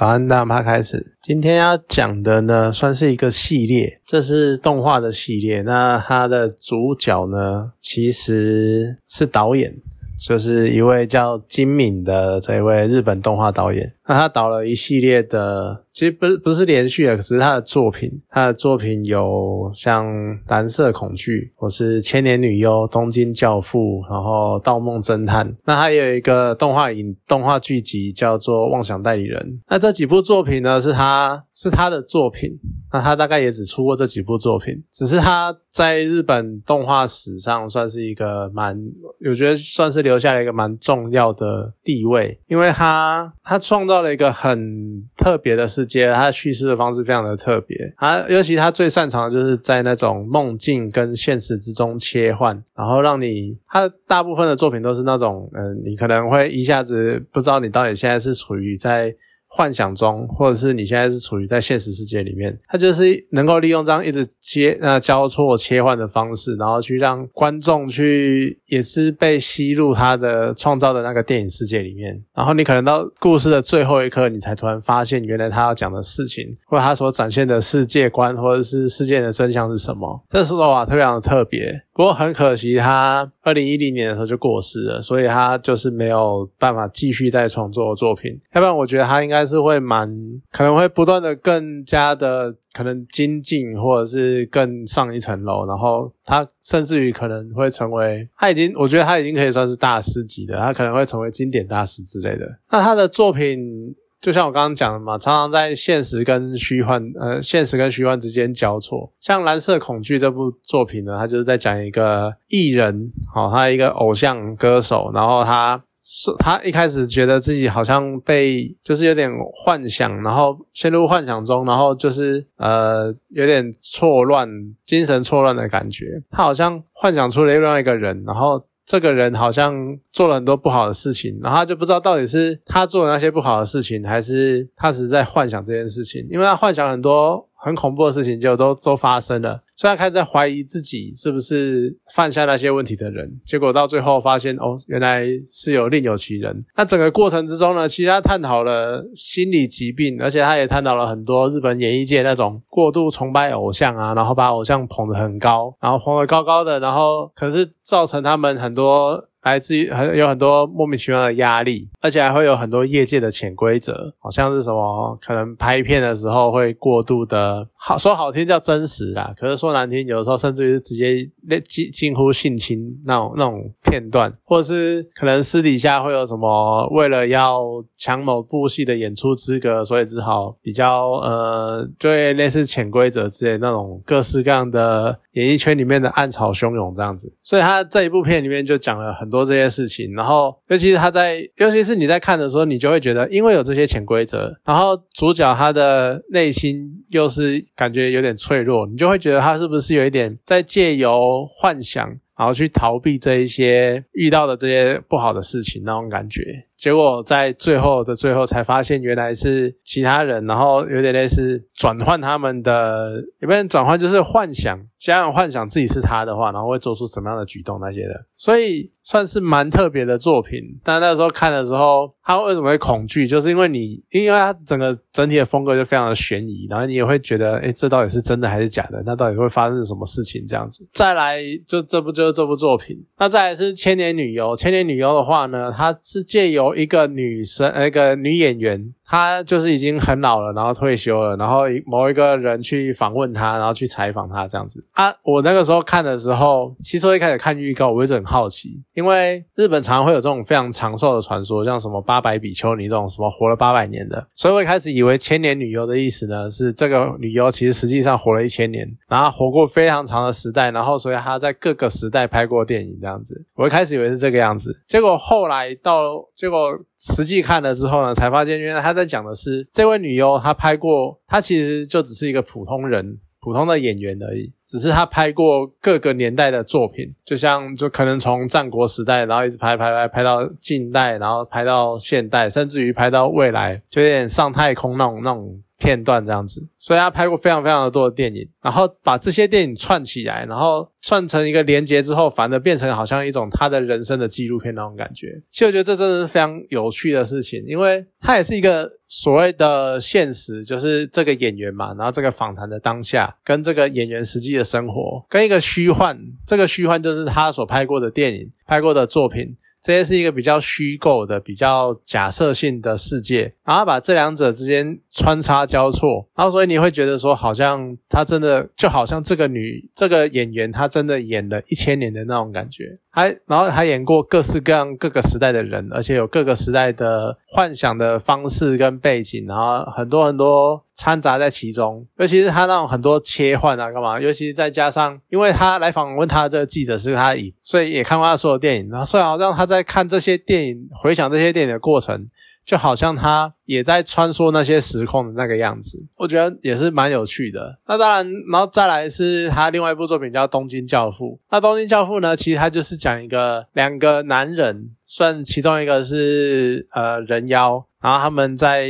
早安，大趴开始。今天要讲的呢，算是一个系列，这是动画的系列。那它的主角呢，其实是导演，就是一位叫金敏的这一位日本动画导演。那他导了一系列的。其实不是不是连续的，只是他的作品。他的作品有像《蓝色恐惧》我是《千年女优》《东京教父》，然后《盗梦侦探》。那还有一个动画影动画剧集叫做《妄想代理人》。那这几部作品呢，是他是他的作品。那他大概也只出过这几部作品，只是他在日本动画史上算是一个蛮，我觉得算是留下了一个蛮重要的地位，因为他他创造了一个很特别的世界，他叙事的方式非常的特别，他尤其他最擅长的就是在那种梦境跟现实之中切换，然后让你他大部分的作品都是那种，嗯，你可能会一下子不知道你到底现在是处于在。幻想中，或者是你现在是处于在现实世界里面，它就是能够利用这样一直切呃交错切换的方式，然后去让观众去也是被吸入他的创造的那个电影世界里面，然后你可能到故事的最后一刻，你才突然发现原来他要讲的事情，或者他所展现的世界观，或者是事件的真相是什么。这时候啊，特别的特别。不过很可惜，他二零一零年的时候就过世了，所以他就是没有办法继续再创作作品。要不然，我觉得他应该是会蛮可能会不断的更加的可能精进，或者是更上一层楼。然后他甚至于可能会成为他已经，我觉得他已经可以算是大师级的，他可能会成为经典大师之类的。那他的作品。就像我刚刚讲的嘛，常常在现实跟虚幻，呃，现实跟虚幻之间交错。像《蓝色恐惧》这部作品呢，它就是在讲一个艺人，好，他一个偶像歌手，然后他是他一开始觉得自己好像被就是有点幻想，然后陷入幻想中，然后就是呃有点错乱，精神错乱的感觉。他好像幻想出了另外一个人，然后。这个人好像做了很多不好的事情，然后他就不知道到底是他做了那些不好的事情，还是他只是在幻想这件事情，因为他幻想很多。很恐怖的事情就都都发生了，所以他开始在怀疑自己是不是犯下那些问题的人。结果到最后发现，哦，原来是有另有其人。那整个过程之中呢，其实他探讨了心理疾病，而且他也探讨了很多日本演艺界那种过度崇拜偶像啊，然后把偶像捧得很高，然后捧得高高的，然后可是造成他们很多。来自于很有很多莫名其妙的压力，而且还会有很多业界的潜规则，好像是什么可能拍片的时候会过度的，好说好听叫真实啦，可是说难听，有的时候甚至于是直接近近乎性侵那种那种片段，或者是可能私底下会有什么为了要抢某部戏的演出资格，所以只好比较呃，就类似潜规则之类那种各式各样的演艺圈里面的暗潮汹涌这样子，所以他这一部片里面就讲了很。多这些事情，然后尤其是他在，尤其是你在看的时候，你就会觉得，因为有这些潜规则，然后主角他的内心又是感觉有点脆弱，你就会觉得他是不是有一点在借由幻想，然后去逃避这一些遇到的这些不好的事情那种感觉。结果在最后的最后才发现，原来是其他人，然后有点类似转换他们的，有没有转换就是幻想，想想幻想自己是他的话，然后会做出什么样的举动那些的，所以算是蛮特别的作品。但那时候看的时候，他为什么会恐惧？就是因为你，因为他整个整体的风格就非常的悬疑，然后你也会觉得，哎，这到底是真的还是假的？那到底会发生什么事情？这样子。再来，就这部就是这部作品。那再来是《千年女优》。《千年女优》的话呢，它是借由一个女生，那个女演员。他就是已经很老了，然后退休了，然后某一个人去访问他，然后去采访他这样子啊。我那个时候看的时候，其实我一开始看预告，我一直很好奇，因为日本常常会有这种非常长寿的传说，像什么八百比丘尼这种什么活了八百年的，所以我一开始以为千年女优的意思呢是这个女优其实实际上活了一千年，然后活过非常长的时代，然后所以她在各个时代拍过电影这样子。我一开始以为是这个样子，结果后来到结果实际看了之后呢，才发现原来他在。在讲的是这位女优，她拍过，她其实就只是一个普通人、普通的演员而已。只是她拍过各个年代的作品，就像就可能从战国时代，然后一直拍拍拍拍到近代，然后拍到现代，甚至于拍到未来，就有点上太空那种那种。片段这样子，所以他拍过非常非常的多的电影，然后把这些电影串起来，然后串成一个连接之后，反而变成好像一种他的人生的纪录片那种感觉。其实我觉得这真的是非常有趣的事情，因为它也是一个所谓的现实，就是这个演员嘛，然后这个访谈的当下，跟这个演员实际的生活，跟一个虚幻，这个虚幻就是他所拍过的电影、拍过的作品。这些是一个比较虚构的、比较假设性的世界，然后把这两者之间穿插交错，然后所以你会觉得说，好像他真的就好像这个女这个演员，她真的演了一千年的那种感觉。还然后还演过各式各样各个时代的人，而且有各个时代的幻想的方式跟背景，然后很多很多掺杂在其中。尤其是他那种很多切换啊，干嘛？尤其是再加上，因为他来访问他的记者是他姨，所以也看过他所有电影。然后所以好像他在看这些电影，回想这些电影的过程。就好像他也在穿梭那些时空的那个样子，我觉得也是蛮有趣的。那当然，然后再来是他另外一部作品叫《东京教父》。那《东京教父》呢，其实他就是讲一个两个男人，算其中一个是呃人妖。然后他们在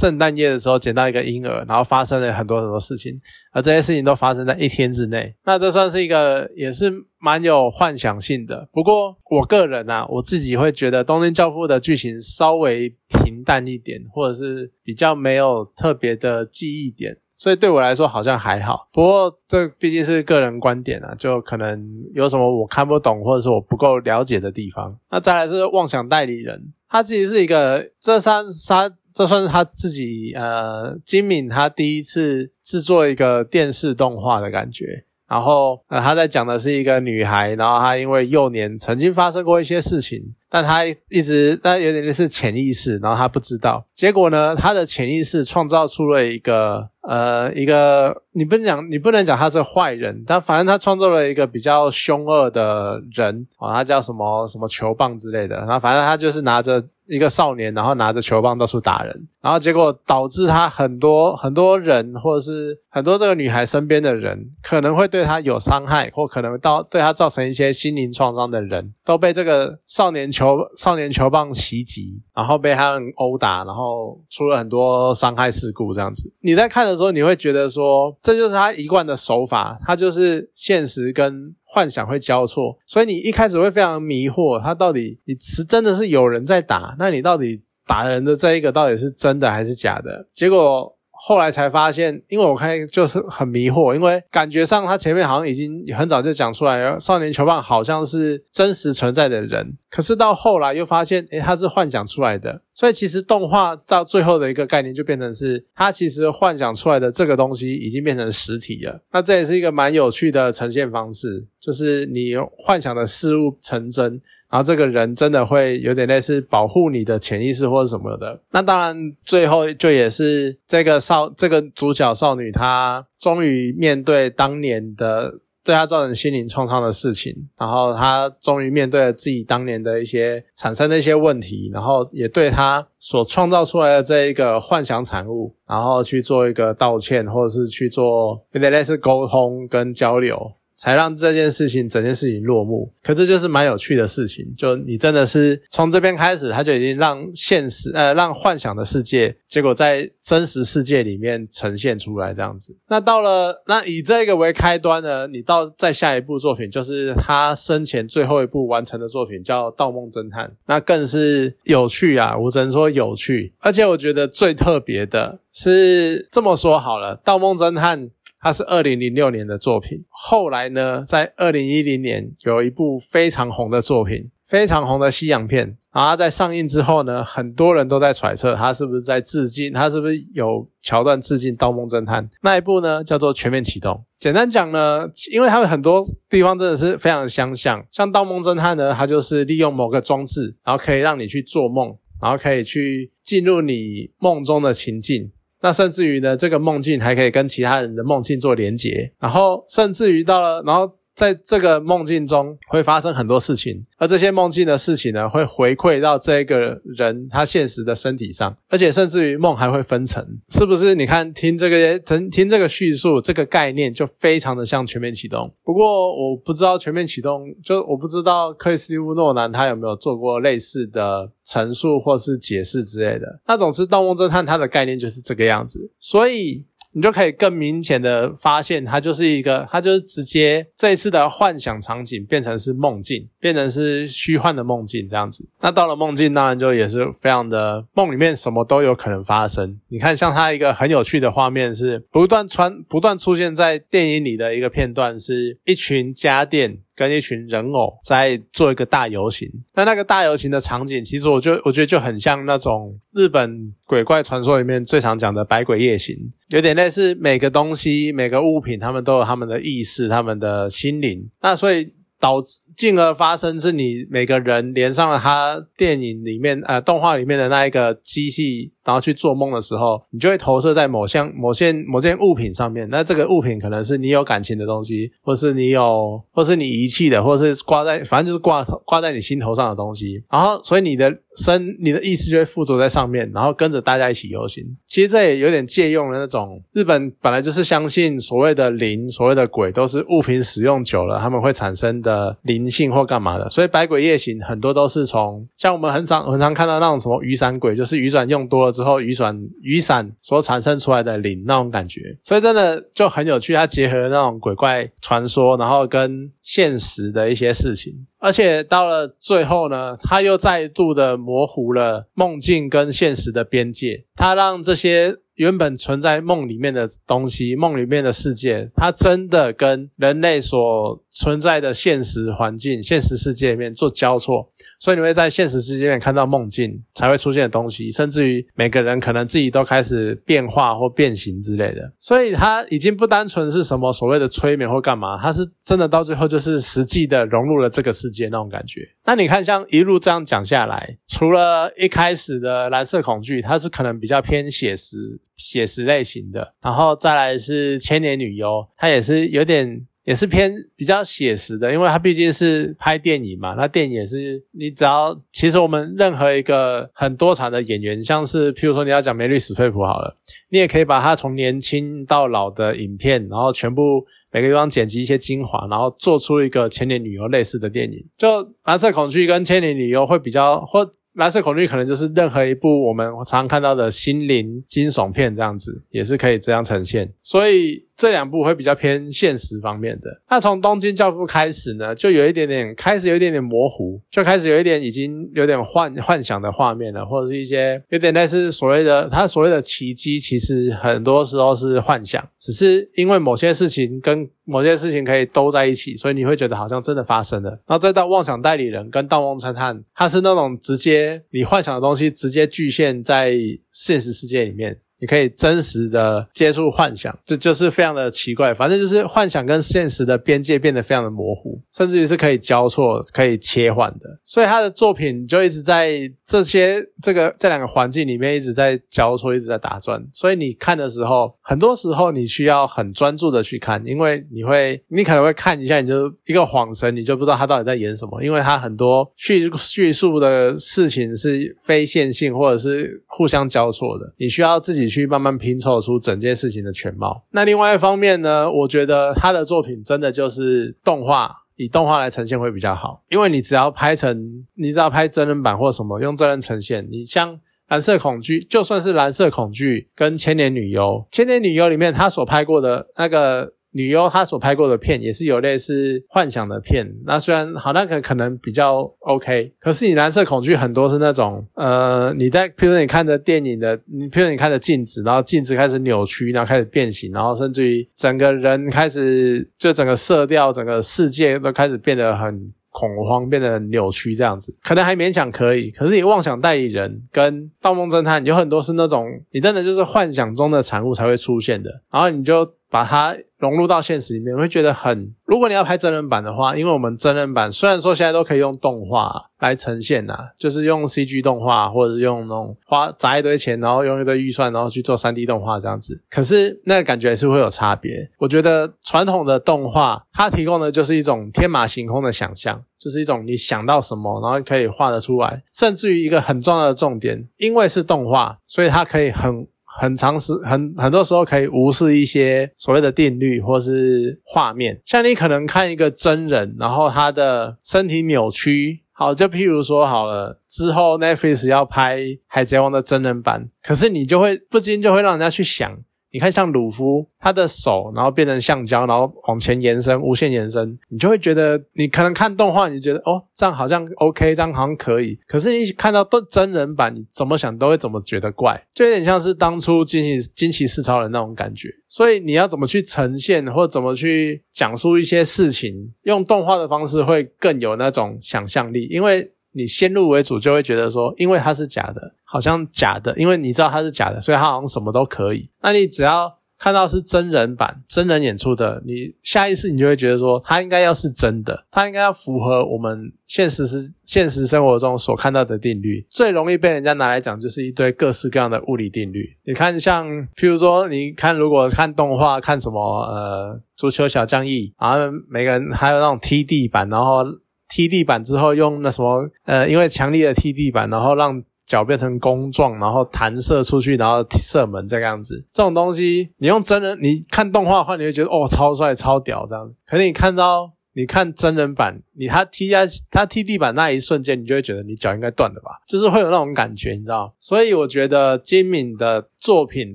圣诞夜的时候捡到一个婴儿，然后发生了很多很多事情，而这些事情都发生在一天之内。那这算是一个也是蛮有幻想性的。不过我个人啊，我自己会觉得《东京教父》的剧情稍微平淡一点，或者是比较没有特别的记忆点，所以对我来说好像还好。不过这毕竟是个人观点啊，就可能有什么我看不懂，或者是我不够了解的地方。那再来是妄想代理人。他自己是一个，这算他这算是他自己呃，金敏他第一次制作一个电视动画的感觉。然后呃，他在讲的是一个女孩，然后她因为幼年曾经发生过一些事情，但他一直但有点类似潜意识，然后他不知道。结果呢，他的潜意识创造出了一个呃一个，你不能讲你不能讲他是坏人，但反正他创造了一个比较凶恶的人啊，他叫什么什么球棒之类的，然后反正他就是拿着。一个少年，然后拿着球棒到处打人，然后结果导致他很多很多人，或者是很多这个女孩身边的人，可能会对他有伤害，或可能到对他造成一些心灵创伤的人，都被这个少年球少年球棒袭击，然后被他们殴打，然后出了很多伤害事故这样子。你在看的时候，你会觉得说，这就是他一贯的手法，他就是现实跟。幻想会交错，所以你一开始会非常迷惑，他到底你是真的是有人在打，那你到底打人的这一个到底是真的还是假的？结果。后来才发现，因为我看就是很迷惑，因为感觉上他前面好像已经很早就讲出来了，少年球棒好像是真实存在的人，可是到后来又发现，诶，他是幻想出来的，所以其实动画到最后的一个概念就变成是，他其实幻想出来的这个东西已经变成实体了。那这也是一个蛮有趣的呈现方式，就是你幻想的事物成真。然后这个人真的会有点类似保护你的潜意识或者什么的。那当然，最后就也是这个少这个主角少女，她终于面对当年的对她造成心灵创伤的事情，然后她终于面对了自己当年的一些产生的一些问题，然后也对她所创造出来的这一个幻想产物，然后去做一个道歉，或者是去做有点类似沟通跟交流。才让这件事情整件事情落幕，可这就是蛮有趣的事情。就你真的是从这边开始，他就已经让现实呃让幻想的世界，结果在真实世界里面呈现出来这样子。那到了那以这个为开端呢，你到再下一部作品，就是他生前最后一部完成的作品，叫《盗梦侦探》，那更是有趣啊！我只能说有趣，而且我觉得最特别的是这么说好了，《盗梦侦探》。它是二零零六年的作品，后来呢，在二零一零年有一部非常红的作品，非常红的西洋片。然后在上映之后呢，很多人都在揣测他是不是在致敬，他是不是有桥段致敬《盗梦侦探》那一部呢？叫做《全面启动》。简单讲呢，因为它有很多地方真的是非常相像，像《盗梦侦探》呢，它就是利用某个装置，然后可以让你去做梦，然后可以去进入你梦中的情境。那甚至于呢，这个梦境还可以跟其他人的梦境做连接，然后甚至于到了，然后在这个梦境中会发生很多事情，而这些梦境的事情呢，会回馈到这个人他现实的身体上，而且甚至于梦还会分层，是不是？你看听这个听听这个叙述，这个概念就非常的像全面启动。不过我不知道全面启动，就我不知道克里斯蒂夫诺兰他有没有做过类似的陈述或是解释之类的。那总之，《盗梦侦探》它的概念就是这个样子，所以。你就可以更明显的发现，它就是一个，它就是直接这一次的幻想场景变成是梦境，变成是虚幻的梦境这样子。那到了梦境，当然就也是非常的梦里面什么都有可能发生。你看，像它一个很有趣的画面是不断穿不断出现在电影里的一个片段，是一群家电。跟一群人偶在做一个大游行，那那个大游行的场景，其实我就我觉得就很像那种日本鬼怪传说里面最常讲的百鬼夜行，有点类似每个东西、每个物品，他们都有他们的意识、他们的心灵，那所以导致进而发生是你每个人连上了他电影里面呃动画里面的那一个机器。然后去做梦的时候，你就会投射在某项、某件、某件物品上面。那这个物品可能是你有感情的东西，或是你有，或是你遗弃的，或是挂在，反正就是挂挂在你心头上的东西。然后，所以你的身、你的意识就会附着在上面，然后跟着大家一起游行。其实这也有点借用了那种日本本来就是相信所谓的灵、所谓的鬼都是物品使用久了他们会产生的灵性或干嘛的。所以百鬼夜行很多都是从像我们很常很常看到那种什么雨伞鬼，就是雨伞用多了。之后雨伞雨伞所产生出来的灵那种感觉，所以真的就很有趣。它结合那种鬼怪传说，然后跟现实的一些事情，而且到了最后呢，它又再度的模糊了梦境跟现实的边界，它让这些。原本存在梦里面的东西，梦里面的世界，它真的跟人类所存在的现实环境、现实世界里面做交错，所以你会在现实世界里面看到梦境才会出现的东西，甚至于每个人可能自己都开始变化或变形之类的。所以它已经不单纯是什么所谓的催眠或干嘛，它是真的到最后就是实际的融入了这个世界那种感觉。那你看，像一路这样讲下来，除了一开始的蓝色恐惧，它是可能比较偏写实。写实类型的，然后再来是千年女优，它也是有点，也是偏比较写实的，因为它毕竟是拍电影嘛。那电影也是，你只要其实我们任何一个很多产的演员，像是譬如说你要讲梅丽史佩普好了，你也可以把他从年轻到老的影片，然后全部每个地方剪辑一些精华，然后做出一个千年女优类似的电影。就蓝色恐惧跟千年女优会比较或。蓝色恐惧可能就是任何一部我们常常看到的心灵惊悚片这样子，也是可以这样呈现，所以。这两部会比较偏现实方面的。那从《东京教父》开始呢，就有一点点开始有一点点模糊，就开始有一点已经有点幻幻想的画面了，或者是一些有点类似所谓的他所谓的奇迹，其实很多时候是幻想，只是因为某些事情跟某些事情可以兜在一起，所以你会觉得好像真的发生了。然后再到妄想代理人跟盗梦侦探，它是那种直接你幻想的东西直接具现在现实世界里面。你可以真实的接触幻想，就就是非常的奇怪。反正就是幻想跟现实的边界变得非常的模糊，甚至于是可以交错、可以切换的。所以他的作品就一直在这些这个这两个环境里面一直在交错、一直在打转。所以你看的时候，很多时候你需要很专注的去看，因为你会你可能会看一下，你就一个恍神，你就不知道他到底在演什么，因为他很多叙叙述的事情是非线性或者是互相交错的，你需要自己。去慢慢拼凑出整件事情的全貌。那另外一方面呢，我觉得他的作品真的就是动画，以动画来呈现会比较好。因为你只要拍成，你只要拍真人版或什么，用真人呈现。你像蓝色恐惧，就算是蓝色恐惧跟千年女优，千年女优里面他所拍过的那个。女优她所拍过的片也是有类似幻想的片，那虽然好，那可可能比较 OK，可是你蓝色恐惧很多是那种，呃，你在，譬如你看着电影的，你譬如你看着镜子，然后镜子开始扭曲，然后开始变形，然后甚至于整个人开始，就整个色调，整个世界都开始变得很。恐慌变得扭曲，这样子可能还勉强可以。可是你妄想代理人跟《盗梦侦探》有很多是那种你真的就是幻想中的产物才会出现的，然后你就把它融入到现实里面，会觉得很。如果你要拍真人版的话，因为我们真人版虽然说现在都可以用动画来呈现呐，就是用 CG 动画，或者是用那种花砸一堆钱，然后用一堆预算，然后去做 3D 动画这样子。可是那个感觉还是会有差别。我觉得传统的动画它提供的就是一种天马行空的想象，就是一种你想到什么，然后可以画得出来。甚至于一个很重要的重点，因为是动画，所以它可以很。很长时很很多时候可以无视一些所谓的定律或是画面，像你可能看一个真人，然后他的身体扭曲，好，就譬如说好了，之后 Netflix 要拍海贼王的真人版，可是你就会不禁就会让人家去想。你看，像鲁夫，他的手然后变成橡胶，然后往前延伸，无限延伸，你就会觉得，你可能看动画，你觉得哦，这样好像 OK，这样好像可以。可是你看到都真人版，你怎么想都会怎么觉得怪，就有点像是当初惊奇惊奇四超人那种感觉。所以你要怎么去呈现，或怎么去讲述一些事情，用动画的方式会更有那种想象力，因为。你先入为主就会觉得说，因为它是假的，好像假的，因为你知道它是假的，所以它好像什么都可以。那你只要看到是真人版、真人演出的，你下意识你就会觉得说，它应该要是真的，它应该要符合我们现实是现实生活中所看到的定律。最容易被人家拿来讲，就是一堆各式各样的物理定律。你看，像譬如说，你看如果看动画，看什么呃足球小将翼，然后每个人还有那种踢地板，然后。踢地板之后用那什么呃，因为强力的踢地板，然后让脚变成弓状，然后弹射出去，然后射门这个样子。这种东西你用真人你看动画的话，你会觉得哦超帅超屌这样子。可是你看到你看真人版，你他踢下他踢地板那一瞬间，你就会觉得你脚应该断了吧，就是会有那种感觉，你知道？所以我觉得金敏的作品，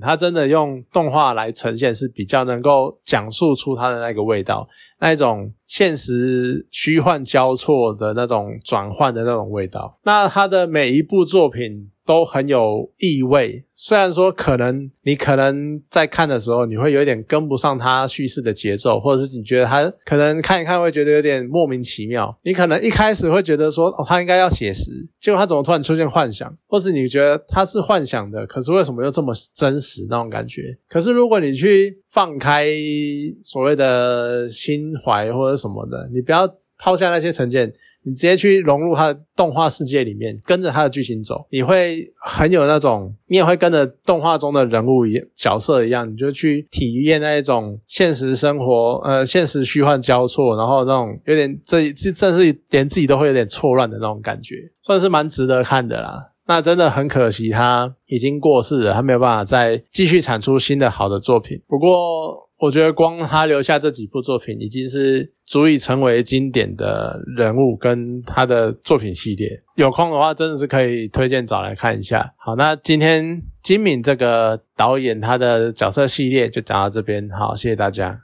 他真的用动画来呈现是比较能够讲述出他的那个味道。那一种现实虚幻交错的那种转换的那种味道，那他的每一部作品都很有意味。虽然说可能你可能在看的时候，你会有点跟不上他叙事的节奏，或者是你觉得他可能看一看会觉得有点莫名其妙。你可能一开始会觉得说，哦，他应该要写实，结果他怎么突然出现幻想，或是你觉得他是幻想的，可是为什么又这么真实那种感觉？可是如果你去放开所谓的心怀或者什么的，你不要抛下那些成见。你直接去融入他的动画世界里面，跟着他的剧情走，你会很有那种，你也会跟着动画中的人物一角色一样，你就去体验那一种现实生活，呃，现实虚幻交错，然后那种有点这这这是连自己都会有点错乱的那种感觉，算是蛮值得看的啦。那真的很可惜，他已经过世了，他没有办法再继续产出新的好的作品。不过。我觉得光他留下这几部作品，已经是足以成为经典的人物跟他的作品系列。有空的话，真的是可以推荐找来看一下。好，那今天金敏这个导演他的角色系列就讲到这边。好，谢谢大家。